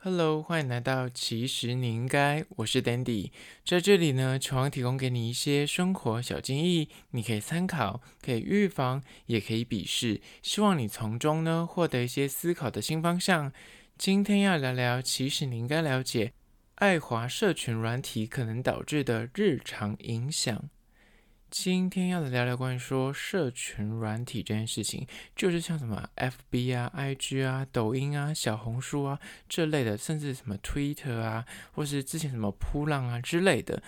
Hello，欢迎来到其实你应该，我是 Dandy，在这里呢，希望提供给你一些生活小建议，你可以参考，可以预防，也可以鄙视，希望你从中呢获得一些思考的新方向。今天要聊聊，其实你应该了解，爱华社群软体可能导致的日常影响。今天要来聊聊关于说社群软体这件事情，就是像什么 FB 啊、IG 啊、抖音啊、小红书啊这类的，甚至什么 Twitter 啊，或是之前什么扑浪啊之类的。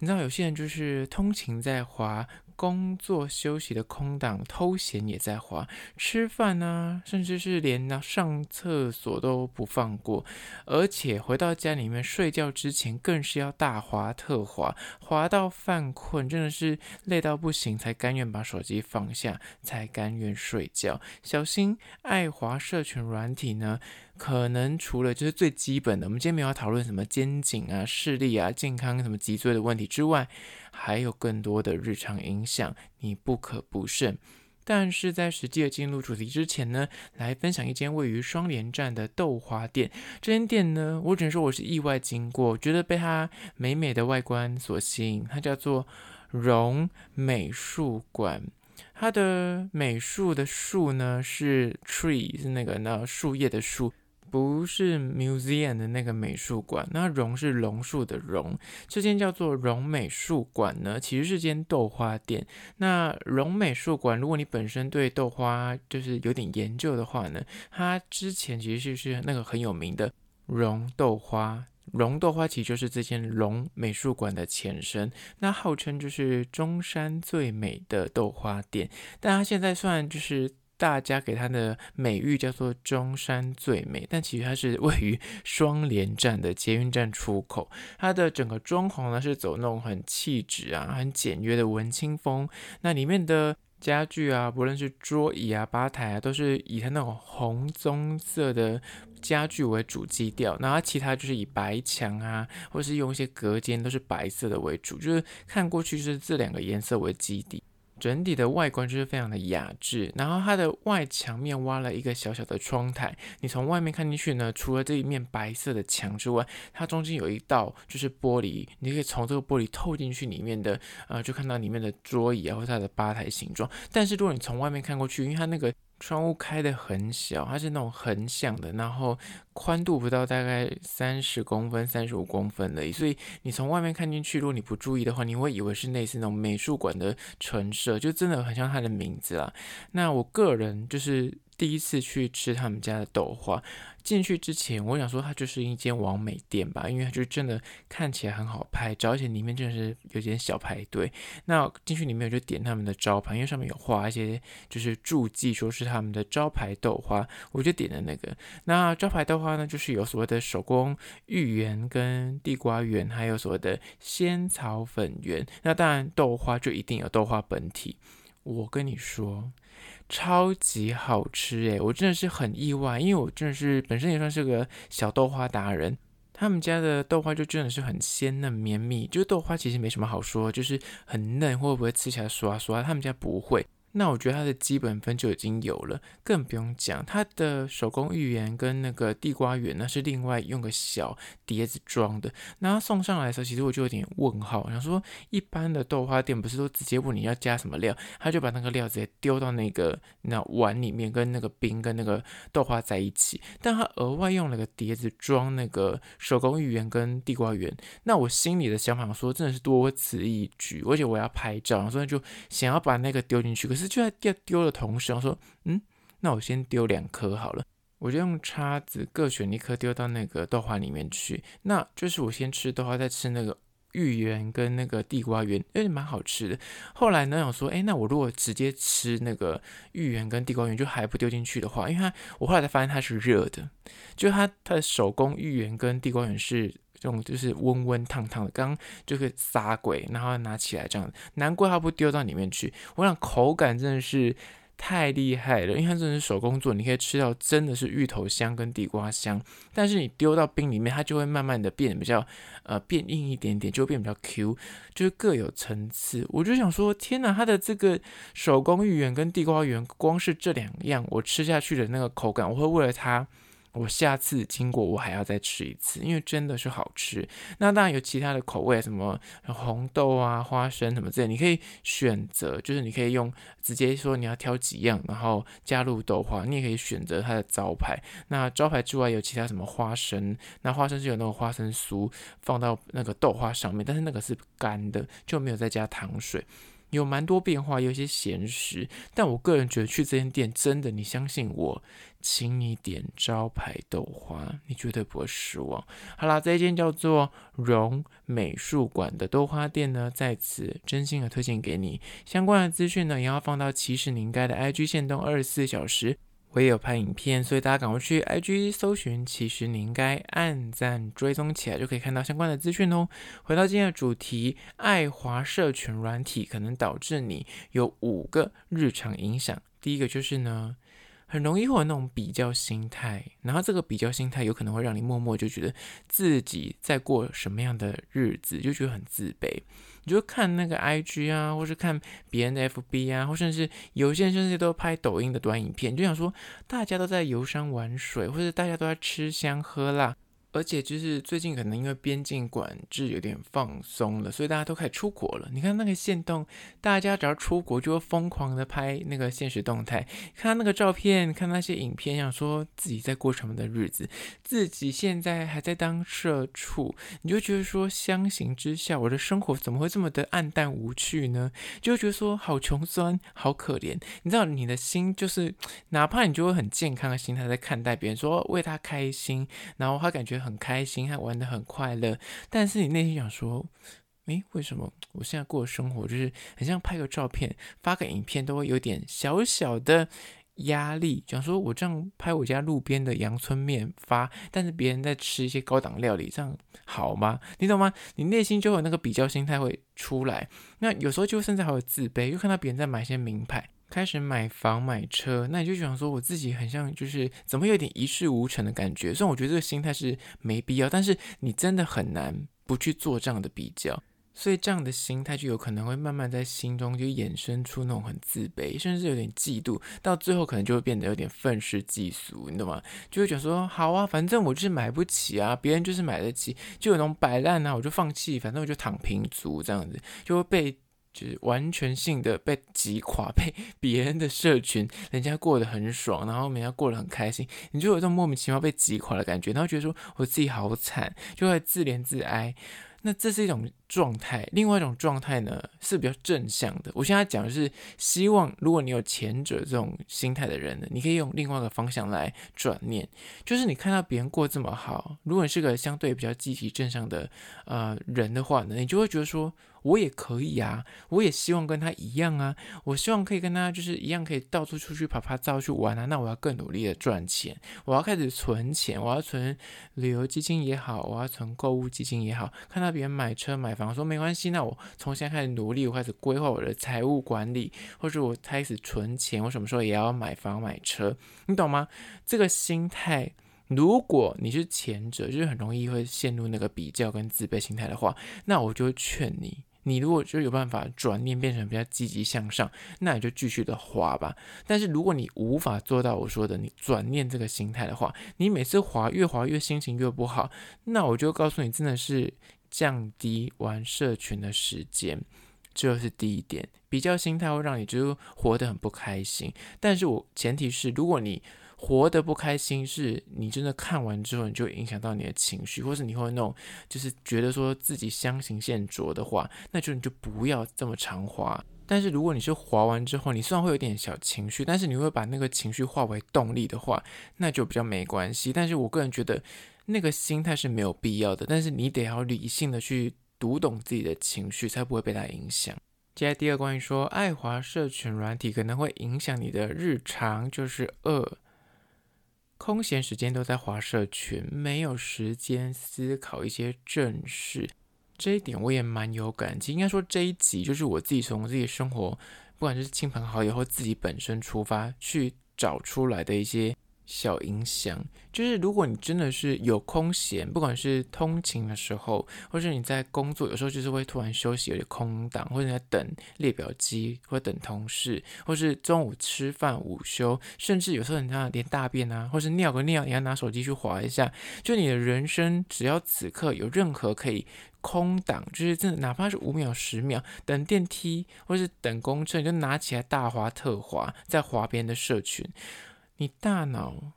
你知道有些人就是通勤在滑。工作休息的空档，偷闲也在滑，吃饭啊，甚至是连那上厕所都不放过，而且回到家里面睡觉之前，更是要大滑特滑，滑到犯困，真的是累到不行，才甘愿把手机放下，才甘愿睡觉。小心爱滑社群软体呢，可能除了就是最基本的，我们今天没有要讨论什么肩颈啊、视力啊、健康什么脊椎的问题之外。还有更多的日常影响，你不可不慎。但是在实际的进入主题之前呢，来分享一间位于双连站的豆花店。这间店呢，我只能说我是意外经过，觉得被它美美的外观所吸引。它叫做榕美术馆，它的美术的树呢是 tree，是那个那树叶的树。不是 museum 的那个美术馆，那榕是榕树的榕。这间叫做榕美术馆呢，其实是间豆花店。那榕美术馆，如果你本身对豆花就是有点研究的话呢，它之前其实是那个很有名的榕豆花。榕豆花其实就是这间榕美术馆的前身。那号称就是中山最美的豆花店，但它现在算就是。大家给它的美誉叫做中山最美，但其实它是位于 双连站的捷运站出口。它的整个装潢呢是走那种很气质啊、很简约的文青风。那里面的家具啊，不论是桌椅啊、吧台啊，都是以它那种红棕色的家具为主基调。然后其他就是以白墙啊，或是用一些隔间都是白色的为主，就是看过去是这两个颜色为基底。整体的外观就是非常的雅致，然后它的外墙面挖了一个小小的窗台，你从外面看进去呢，除了这一面白色的墙之外，它中间有一道就是玻璃，你可以从这个玻璃透进去里面的，呃，就看到里面的桌椅啊，或者它的吧台形状。但是如果你从外面看过去，因为它那个。窗户开的很小，它是那种横向的，然后宽度不到大概三十公分、三十五公分的，所以你从外面看进去，如果你不注意的话，你会以为是类似那种美术馆的陈设，就真的很像它的名字啦。那我个人就是。第一次去吃他们家的豆花，进去之前我想说它就是一间网美店吧，因为它就真的看起来很好拍照，而且里面真的是有点小排队。那进去里面我就点他们的招牌，因为上面有画一些就是注记，说是他们的招牌豆花，我就点了那个。那招牌豆花呢，就是有所谓的手工芋圆跟地瓜圆，还有所谓的仙草粉圆。那当然豆花就一定有豆花本体。我跟你说。超级好吃诶，我真的是很意外，因为我真的是本身也算是个小豆花达人。他们家的豆花就真的是很鲜嫩绵密，就豆花其实没什么好说，就是很嫩，会不会吃起来刷刷？他们家不会。那我觉得它的基本分就已经有了，更不用讲它的手工芋圆跟那个地瓜圆呢，是另外用个小碟子装的。那它送上来的时候，其实我就有点问号，想说一般的豆花店不是都直接问你要加什么料，他就把那个料直接丢到那个那碗里面，跟那个冰跟那个豆花在一起，但他额外用了个碟子装那个手工芋圆跟地瓜圆。那我心里的想法说，真的是多此一举，而且我要拍照，所以就想要把那个丢进去，是。就在要丢的同时，我说：“嗯，那我先丢两颗好了。”我就用叉子各选一颗丢到那个豆花里面去。那就是我先吃豆花，再吃那个芋圆跟那个地瓜圆，哎，蛮好吃的。后来呢，我说：“哎，那我如果直接吃那个芋圆跟地瓜圆，就还不丢进去的话，因为它我后来才发现它是热的，就它它的手工芋圆跟地瓜圆是。”这种就是温温烫烫的，刚刚就可以撒鬼，然后拿起来这样，难怪它不丢到里面去。我想口感真的是太厉害了，因为它真的是手工做，你可以吃到真的是芋头香跟地瓜香。但是你丢到冰里面，它就会慢慢的变比较呃变硬一点点，就会变比较 Q，就是各有层次。我就想说，天哪，它的这个手工芋圆跟地瓜圆，光是这两样我吃下去的那个口感，我会为了它。我下次经过我还要再吃一次，因为真的是好吃。那当然有其他的口味，什么红豆啊、花生什么之类，你可以选择，就是你可以用直接说你要挑几样，然后加入豆花，你也可以选择它的招牌。那招牌之外有其他什么花生，那花生是有那种花生酥放到那个豆花上面，但是那个是干的，就没有再加糖水。有蛮多变化，有一些闲食，但我个人觉得去这间店真的，你相信我，请你点招牌豆花，你绝对不会失望。好啦，这一间叫做荣美术馆的豆花店呢，在此真心的推荐给你。相关的资讯呢，也要放到其实你应该的 IG 线动二十四小时。我也有拍影片，所以大家赶快去 IG 搜寻，其实你应该按赞追踪起来，就可以看到相关的资讯哦。回到今天的主题，爱华社群软体可能导致你有五个日常影响。第一个就是呢，很容易会有那种比较心态，然后这个比较心态有可能会让你默默就觉得自己在过什么样的日子，就觉得很自卑。你就看那个 IG 啊，或是看别人的 FB 啊，或甚至有些人甚至都拍抖音的短影片，就想说大家都在游山玩水，或者大家都在吃香喝辣。而且就是最近可能因为边境管制有点放松了，所以大家都开始出国了。你看那个限动，大家只要出国就会疯狂的拍那个现实动态，看他那个照片，看那些影片，想说自己在过什么的日子，自己现在还在当社畜，你就觉得说相形之下，我的生活怎么会这么的黯淡无趣呢？就觉得说好穷酸，好可怜。你知道你的心就是，哪怕你就会很健康的心态在看待别人，说为他开心，然后他感觉。很开心，还玩得很快乐，但是你内心想说，诶，为什么我现在过的生活就是很像拍个照片、发个影片都会有点小小的压力？想说我这样拍我家路边的阳春面发，但是别人在吃一些高档料理，这样好吗？你懂吗？你内心就有那个比较心态会出来，那有时候就甚至还会自卑，又看到别人在买一些名牌。开始买房买车，那你就想说，我自己很像就是怎么有点一事无成的感觉。虽然我觉得这个心态是没必要，但是你真的很难不去做这样的比较，所以这样的心态就有可能会慢慢在心中就衍生出那种很自卑，甚至有点嫉妒，到最后可能就会变得有点愤世嫉俗，你懂吗？就会觉得说，好啊，反正我就是买不起啊，别人就是买得起，就有那种摆烂啊，我就放弃，反正我就躺平族这样子，就会被。就是完全性的被击垮，被别人的社群，人家过得很爽，然后人家过得很开心，你就有这种莫名其妙被击垮的感觉，然后觉得说我自己好惨，就会自怜自哀。那这是一种状态，另外一种状态呢是比较正向的。我现在讲的是，希望如果你有前者这种心态的人呢，你可以用另外一个方向来转念，就是你看到别人过这么好，如果你是个相对比较积极正向的呃人的话呢，你就会觉得说。我也可以啊，我也希望跟他一样啊，我希望可以跟他就是一样，可以到处出去趴趴走去玩啊。那我要更努力的赚钱，我要开始存钱，我要存旅游基金也好，我要存购物基金也好。看到别人买车买房，说没关系，那我从现在开始努力，我开始规划我的财务管理，或者我开始存钱，我什么时候也要买房买车，你懂吗？这个心态。如果你是前者，就是很容易会陷入那个比较跟自卑心态的话，那我就劝你，你如果就有办法转念变成比较积极向上，那你就继续的滑吧。但是如果你无法做到我说的你转念这个心态的话，你每次滑越滑越心情越不好，那我就告诉你，真的是降低玩社群的时间，这是第一点。比较心态会让你就活得很不开心，但是我前提是如果你。活得不开心，是你真的看完之后，你就影响到你的情绪，或是你会那种就是觉得说自己相形见拙的话，那就你就不要这么常滑。但是如果你是滑完之后，你虽然会有点小情绪，但是你会把那个情绪化为动力的话，那就比较没关系。但是我个人觉得那个心态是没有必要的，但是你得要理性的去读懂自己的情绪，才不会被它影响。接下来第二关于说爱华社群软体可能会影响你的日常，就是二。空闲时间都在划社群，没有时间思考一些正事。这一点我也蛮有感激。应该说这一集就是我自己从自己生活，不管是亲朋好友或自己本身出发去找出来的一些小影响，就是如果你真的是有空闲，不管是通勤的时候，或是你在工作，有时候就是会突然休息，有点空档，或者你在等列表机，或者等同事，或是中午吃饭、午休，甚至有时候你看连大便啊，或是尿个尿，你要拿手机去滑一下。就你的人生，只要此刻有任何可以空档，就是真的，哪怕是五秒、十秒，等电梯或是等公车，你就拿起来大滑特滑，在滑别人的社群。你大脑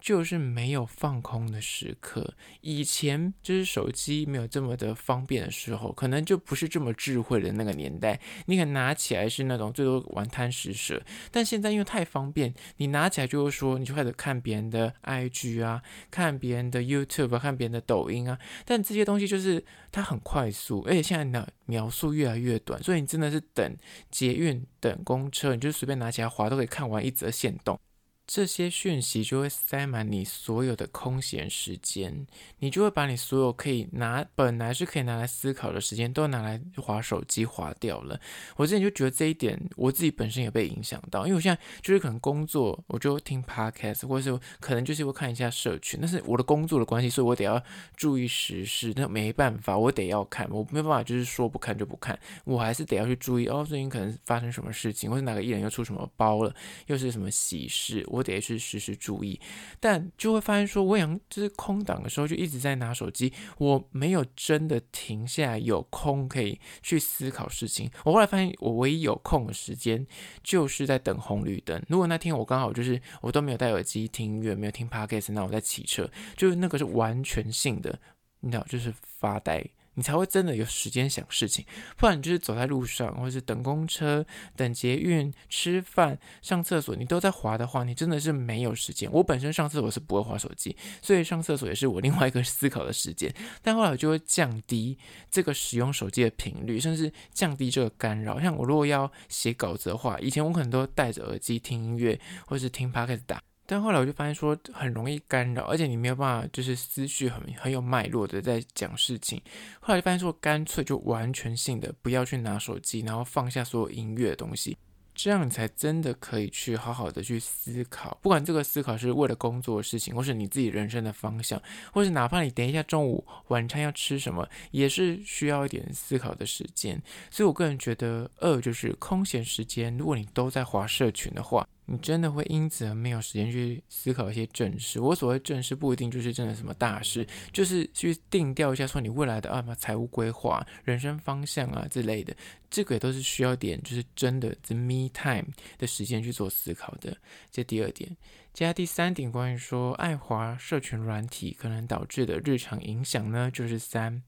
就是没有放空的时刻。以前就是手机没有这么的方便的时候，可能就不是这么智慧的那个年代。你可能拿起来是那种最多玩贪食蛇，但现在因为太方便，你拿起来就是说，你就开始看别人的 IG 啊，看别人的 YouTube 啊，看别人的抖音啊。但这些东西就是它很快速，而且现在的秒数越来越短，所以你真的是等捷运、等公车，你就随便拿起来滑都可以看完一则线动。这些讯息就会塞满你所有的空闲时间，你就会把你所有可以拿本来是可以拿来思考的时间都拿来划手机划掉了。我之前就觉得这一点，我自己本身也被影响到，因为我现在就是可能工作，我就听 podcast，或者是可能就是会看一下社群，但是我的工作的关系，所以我得要注意时事，那没办法，我得要看，我没办法就是说不看就不看，我还是得要去注意哦，最近可能发生什么事情，或者哪个艺人又出什么包了，又是什么喜事，我。得是时时注意，但就会发现说，我想就是空档的时候就一直在拿手机，我没有真的停下来有空可以去思考事情。我后来发现，我唯一有空的时间就是在等红绿灯。如果那天我刚好就是我都没有戴耳机听音乐，没有听 podcast，那我在骑车，就是那个是完全性的，你知道，就是发呆。你才会真的有时间想事情，不然你就是走在路上，或者是等公车、等捷运、吃饭、上厕所，你都在滑的话，你真的是没有时间。我本身上厕所是不会滑手机，所以上厕所也是我另外一个 思考的时间。但后来我就会降低这个使用手机的频率，甚至降低这个干扰。像我如果要写稿子的话，以前我可能都戴着耳机听音乐，或是听 Podcast 打。但后来我就发现说很容易干扰，而且你没有办法就是思绪很很有脉络的在讲事情。后来就发现说干脆就完全性的不要去拿手机，然后放下所有音乐的东西，这样你才真的可以去好好的去思考。不管这个思考是为了工作的事情，或是你自己人生的方向，或是哪怕你等一下中午晚餐要吃什么，也是需要一点思考的时间。所以我个人觉得二就是空闲时间，如果你都在滑社群的话。你真的会因此而没有时间去思考一些正事。我所谓正事，不一定就是真的什么大事，就是去定调一下说你未来的啊什么财务规划、人生方向啊之类的。这个也都是需要点，就是真的 the me time 的时间去做思考的。这第二点，接下来第三点，关于说爱华社群软体可能导致的日常影响呢，就是三，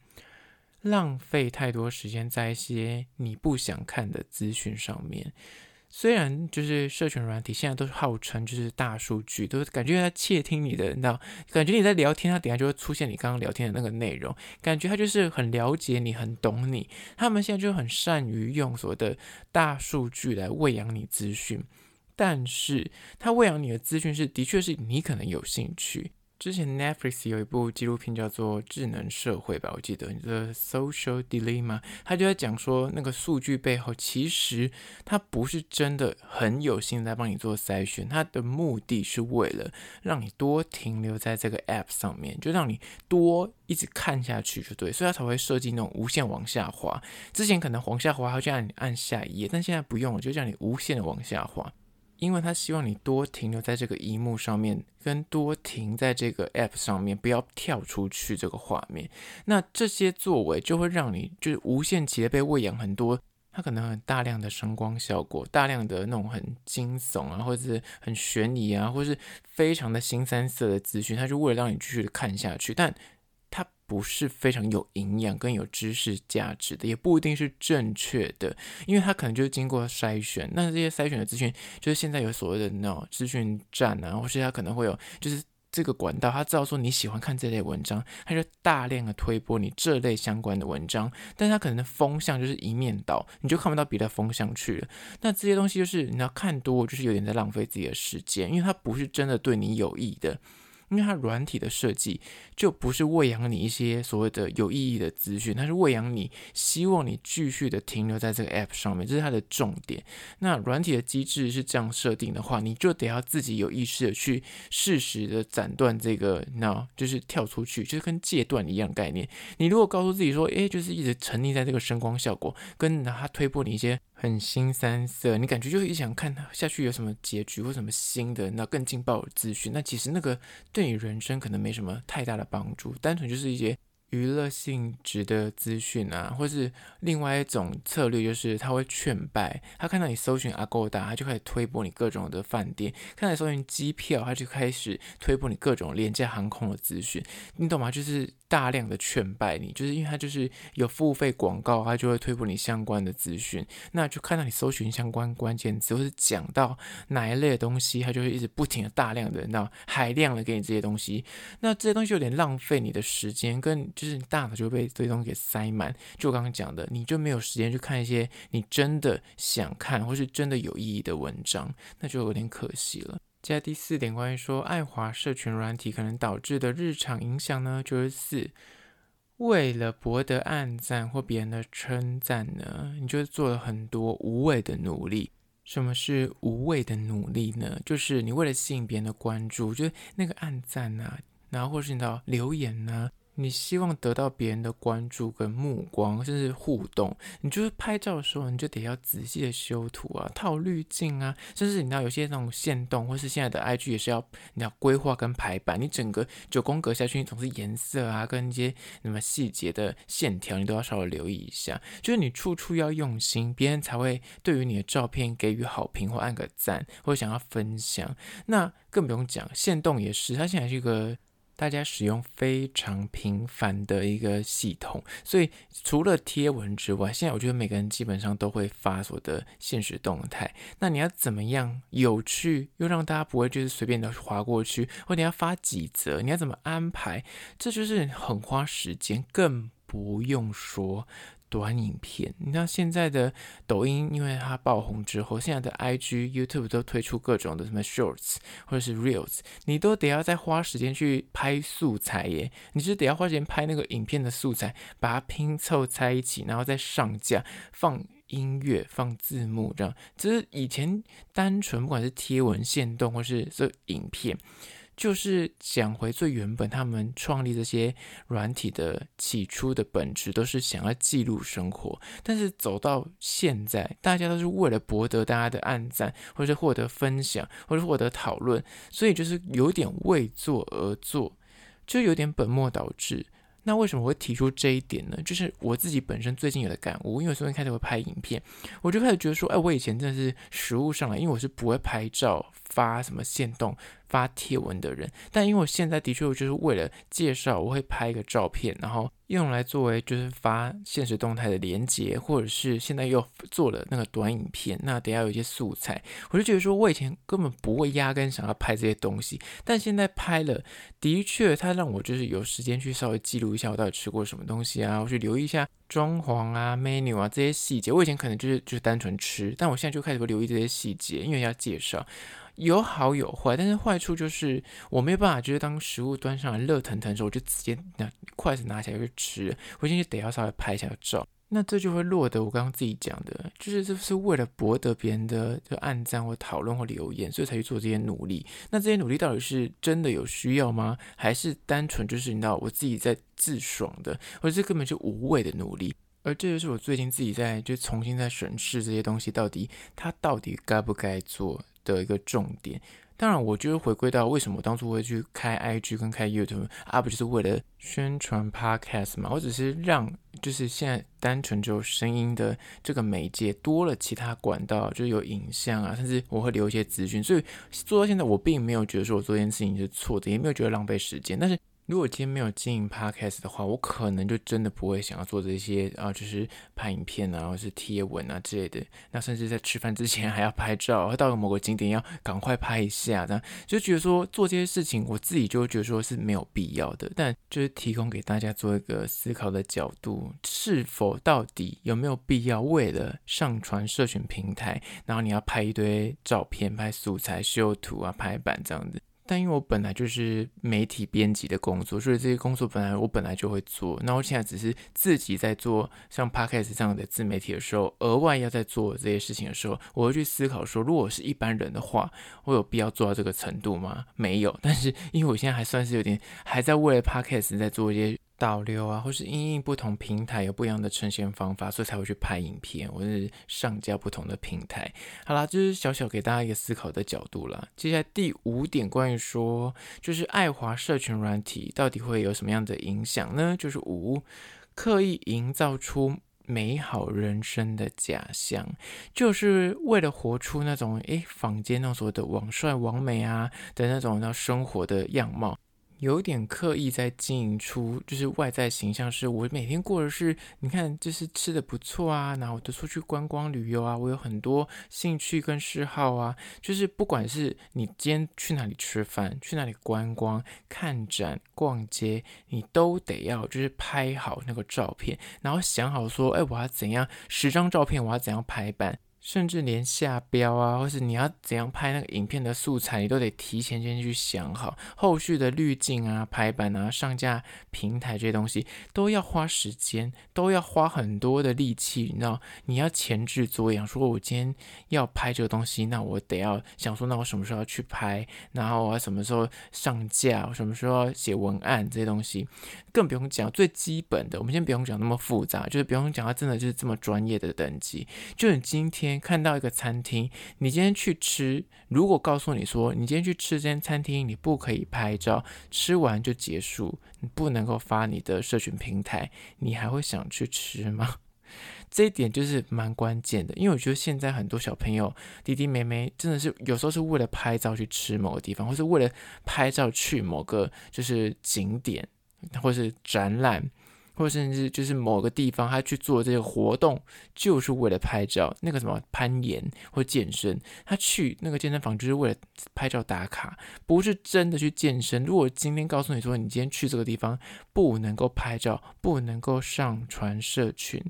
浪费太多时间在一些你不想看的资讯上面。虽然就是社群软体现在都是号称就是大数据，都感觉在窃听你的，你知道，感觉你在聊天，它等下就会出现你刚刚聊天的那个内容，感觉他就是很了解你，很懂你。他们现在就很善于用所谓的大数据来喂养你资讯，但是他喂养你的资讯是的确是你可能有兴趣。之前 Netflix 有一部纪录片叫做《智能社会》吧，我记得《The Social Dilemma》，他就在讲说，那个数据背后其实他不是真的很有心在帮你做筛选，他的目的是为了让你多停留在这个 App 上面，就让你多一直看下去，就对，所以他才会设计那种无限往下滑。之前可能往下滑，他就让你按下一页，但现在不用了，就让你无限的往下滑。因为他希望你多停留在这个荧幕上面，跟多停在这个 App 上面，不要跳出去这个画面。那这些作为就会让你就是无限期的被喂养很多，它可能很大量的声光效果，大量的那种很惊悚啊，或者是很悬疑啊，或是非常的新三色的资讯，它就为了让你继续的看下去，但。不是非常有营养跟有知识价值的，也不一定是正确的，因为它可能就是经过筛选。那这些筛选的资讯，就是现在有所谓的那种资讯站啊，或是它可能会有，就是这个管道，它知道说你喜欢看这类文章，它就大量的推播你这类相关的文章，但是它可能的风向就是一面倒，你就看不到别的风向去了。那这些东西就是你要看多，就是有点在浪费自己的时间，因为它不是真的对你有益的。因为它软体的设计就不是喂养你一些所谓的有意义的资讯，它是喂养你，希望你继续的停留在这个 app 上面，这是它的重点。那软体的机制是这样设定的话，你就得要自己有意识的去适时的斩断这个，那就是跳出去，就是跟戒断一样概念。你如果告诉自己说，诶，就是一直沉溺在这个声光效果，跟它推波你一些。很新三色，你感觉就是一想看下去有什么结局或什么新的，那更劲爆的资讯，那其实那个对你人生可能没什么太大的帮助，单纯就是一些。娱乐性质的资讯啊，或是另外一种策略，就是他会劝败。他看到你搜寻 Agoda，他就开始推播你各种的饭店；看到搜寻机票，他就开始推播你各种廉价航空的资讯。你懂吗？就是大量的劝败你，就是因为他就是有付费广告，他就会推播你相关的资讯。那就看到你搜寻相关关键词，或是讲到哪一类的东西，他就会一直不停的大量的那海量的给你这些东西。那这些东西有点浪费你的时间跟。就是你大脑就被这些东西给塞满，就我刚刚讲的，你就没有时间去看一些你真的想看或是真的有意义的文章，那就有点可惜了。接下来第四点，关于说爱华社群软体可能导致的日常影响呢，就是四，为了博得暗赞或别人的称赞呢，你就做了很多无谓的努力。什么是无谓的努力呢？就是你为了吸引别人的关注，就是那个暗赞啊，然后或是你的留言呢。你希望得到别人的关注跟目光，甚至互动，你就是拍照的时候，你就得要仔细的修图啊，套滤镜啊，甚至你知道有些那种限动，或是现在的 IG 也是要你要规划跟排版，你整个九宫格下去，你总是颜色啊，跟一些什么细节的线条，你都要稍微留意一下，就是你处处要用心，别人才会对于你的照片给予好评或按个赞，或者想要分享。那更不用讲，限动也是，它现在是一个。大家使用非常频繁的一个系统，所以除了贴文之外，现在我觉得每个人基本上都会发所的现实动态。那你要怎么样有趣又让大家不会就是随便的划过去，或者你要发几则，你要怎么安排？这就是很花时间，更不用说。短影片，你像现在的抖音，因为它爆红之后，现在的 IG、YouTube 都推出各种的什么 Shorts 或者是 Reels，你都得要再花时间去拍素材耶，你是得要花时间拍那个影片的素材，把它拼凑在一起，然后再上架，放音乐、放字幕，这样。只是以前单纯不管是贴文、限动或是这影片。就是讲回最原本，他们创立这些软体的起初的本质，都是想要记录生活。但是走到现在，大家都是为了博得大家的按赞，或者获得分享，或者获得讨论，所以就是有点为做而做，就有点本末倒置。那为什么我会提出这一点呢？就是我自己本身最近有的感悟，因为我昨天开始会拍影片，我就开始觉得说，哎，我以前真的是实物上来，因为我是不会拍照、发什么限动。发贴文的人，但因为我现在的确，就是为了介绍，我会拍一个照片，然后用来作为就是发现实动态的连接，或者是现在又做了那个短影片，那等下有一些素材，我就觉得说我以前根本不会压根想要拍这些东西，但现在拍了，的确它让我就是有时间去稍微记录一下我到底吃过什么东西啊，我去留意一下装潢啊、menu 啊这些细节。我以前可能就是就是单纯吃，但我现在就开始会留意这些细节，因为要介绍。有好有坏，但是坏处就是我没有办法，就是当食物端上来热腾腾的时候，我就直接拿筷子拿起来就吃，我现在就得要稍微拍一下照。那这就会落得我刚刚自己讲的，就是这是为了博得别人的就按赞或讨论或留言，所以才去做这些努力。那这些努力到底是真的有需要吗？还是单纯就是你知道我自己在自爽的，或者这根本就无谓的努力？而这就是我最近自己在就重新在审视这些东西，到底它到底该不该做的一个重点，当然，我就是回归到为什么我当初会去开 IG 跟开 YouTube 啊，不就是为了宣传 Podcast 嘛？我只是让就是现在单纯只有声音的这个媒介多了其他管道，就是有影像啊，甚至我会留一些资讯，所以做到现在，我并没有觉得说我做这件事情是错的，也没有觉得浪费时间，但是。如果今天没有经营 Podcast 的话，我可能就真的不会想要做这些啊，就是拍影片啊，或是贴文啊之类的。那甚至在吃饭之前还要拍照，到了某个景点要赶快拍一下，这样就觉得说做这些事情，我自己就觉得说是没有必要的。但就是提供给大家做一个思考的角度，是否到底有没有必要为了上传社群平台，然后你要拍一堆照片、拍素材、修图啊、排版这样子。但因为我本来就是媒体编辑的工作，所以这些工作本来我本来就会做。那我现在只是自己在做像 Podcast 这样的自媒体的时候，额外要在做这些事情的时候，我会去思考说，如果是一般人的话，我有必要做到这个程度吗？没有。但是因为我现在还算是有点还在为了 Podcast 在做一些。导流啊，或是因应不同平台有不一样的呈现方法，所以才会去拍影片，或是上架不同的平台。好啦，就是小小给大家一个思考的角度啦。接下来第五点，关于说就是爱华社群软体到底会有什么样的影响呢？就是五，刻意营造出美好人生的假象，就是为了活出那种诶坊间那种所谓的网帅网美啊的那种那生活的样貌。有点刻意在经营出，就是外在形象是我每天过的是，你看就是吃的不错啊，然后我就出去观光旅游啊，我有很多兴趣跟嗜好啊，就是不管是你今天去哪里吃饭，去哪里观光、看展、逛街，你都得要就是拍好那个照片，然后想好说，哎，我要怎样十张照片，我要怎样排版。甚至连下标啊，或是你要怎样拍那个影片的素材，你都得提前先去想好。后续的滤镜啊、排版啊、上架平台这些东西，都要花时间，都要花很多的力气。你知道，你要前置作业。说我今天要拍这个东西，那我得要想说，那我什么时候要去拍？然后我什么时候上架？什么时候写文案这些东西？更不用讲最基本的，我们先不用讲那么复杂，就是不用讲它真的就是这么专业的等级。就你今天。看到一个餐厅，你今天去吃，如果告诉你说你今天去吃这间餐厅，你不可以拍照，吃完就结束，你不能够发你的社群平台，你还会想去吃吗？这一点就是蛮关键的，因为我觉得现在很多小朋友弟弟妹妹真的是有时候是为了拍照去吃某个地方，或是为了拍照去某个就是景点，或是展览。或甚至就是某个地方，他去做这个活动，就是为了拍照。那个什么攀岩或健身，他去那个健身房就是为了拍照打卡，不是真的去健身。如果今天告诉你说，你今天去这个地方不能够拍照，不能够上传社群，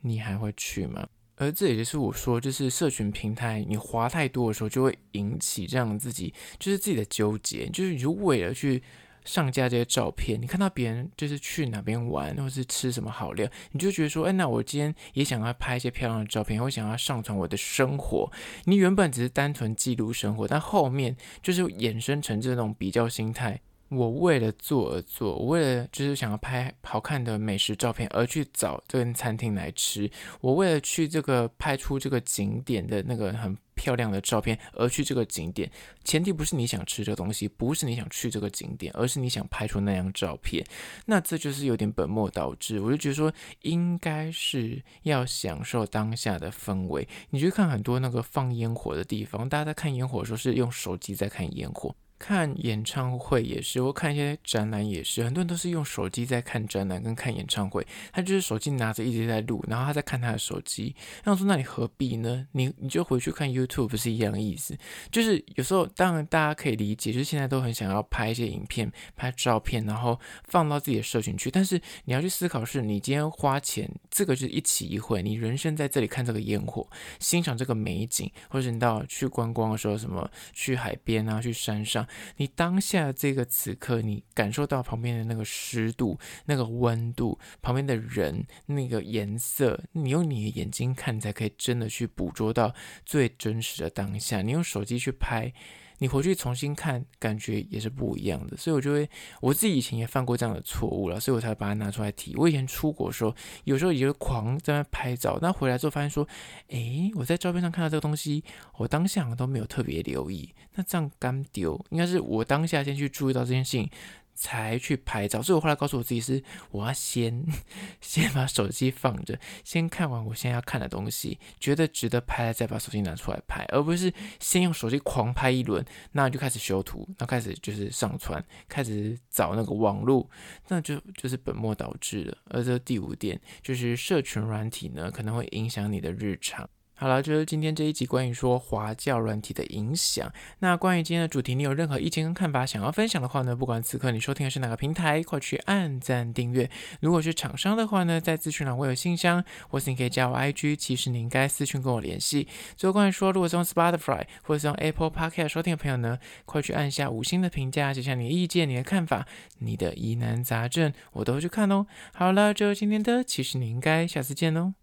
你还会去吗？而这也就是我说，就是社群平台你滑太多的时候，就会引起这样自己就是自己的纠结，就是你就为了去。上架这些照片，你看到别人就是去哪边玩，或是吃什么好料，你就觉得说，哎，那我今天也想要拍一些漂亮的照片，我想要上传我的生活。你原本只是单纯记录生活，但后面就是衍生成这种比较心态。我为了做而做，我为了就是想要拍好看的美食照片而去找这间餐厅来吃。我为了去这个拍出这个景点的那个很漂亮的照片而去这个景点，前提不是你想吃这个东西，不是你想去这个景点，而是你想拍出那张照片。那这就是有点本末倒置。我就觉得说，应该是要享受当下的氛围。你去看很多那个放烟火的地方，大家在看烟火的时候是用手机在看烟火。看演唱会也是，我看一些展览也是，很多人都是用手机在看展览跟看演唱会，他就是手机拿着一直在录，然后他在看他的手机。那我说，那你何必呢？你你就回去看 YouTube 不是一样的意思？就是有时候当然大家可以理解，就是现在都很想要拍一些影片、拍照片，然后放到自己的社群去。但是你要去思考，是你今天花钱，这个就是一期一会，你人生在这里看这个烟火，欣赏这个美景，或者你到去观光的时候，什么去海边啊，去山上。你当下这个此刻，你感受到旁边的那个湿度、那个温度，旁边的人那个颜色，你用你的眼睛看，才可以真的去捕捉到最真实的当下。你用手机去拍。你回去重新看，感觉也是不一样的，所以我就会，我自己以前也犯过这样的错误了，所以我才把它拿出来提。我以前出国的时候，有时候也会狂在那拍照，那回来之后发现说，诶，我在照片上看到这个东西，我当下都没有特别留意，那这样干丢，应该是我当下先去注意到这件事情。才去拍照，所以我后来告诉我自己是，我要先先把手机放着，先看完我现在要看的东西，觉得值得拍了，再把手机拿出来拍，而不是先用手机狂拍一轮，那就开始修图，然后开始就是上传，开始找那个网路，那就就是本末倒置了。而这第五点就是社群软体呢，可能会影响你的日常。好了，就是今天这一集关于说华教软体的影响。那关于今天的主题，你有任何意见跟看法想要分享的话呢？不管此刻你收听的是哪个平台，快去按赞订阅。如果是厂商的话呢，在资讯栏会有信箱，或是你可以加我 IG，其实你应该私讯跟我联系。最后关于说，如果是用 Spotify 或是用 Apple Podcast 收听的朋友呢，快去按下五星的评价，写下你的意见、你的看法、你的疑难杂症，我都会去看哦。好了，就是今天的，其实你应该下次见哦。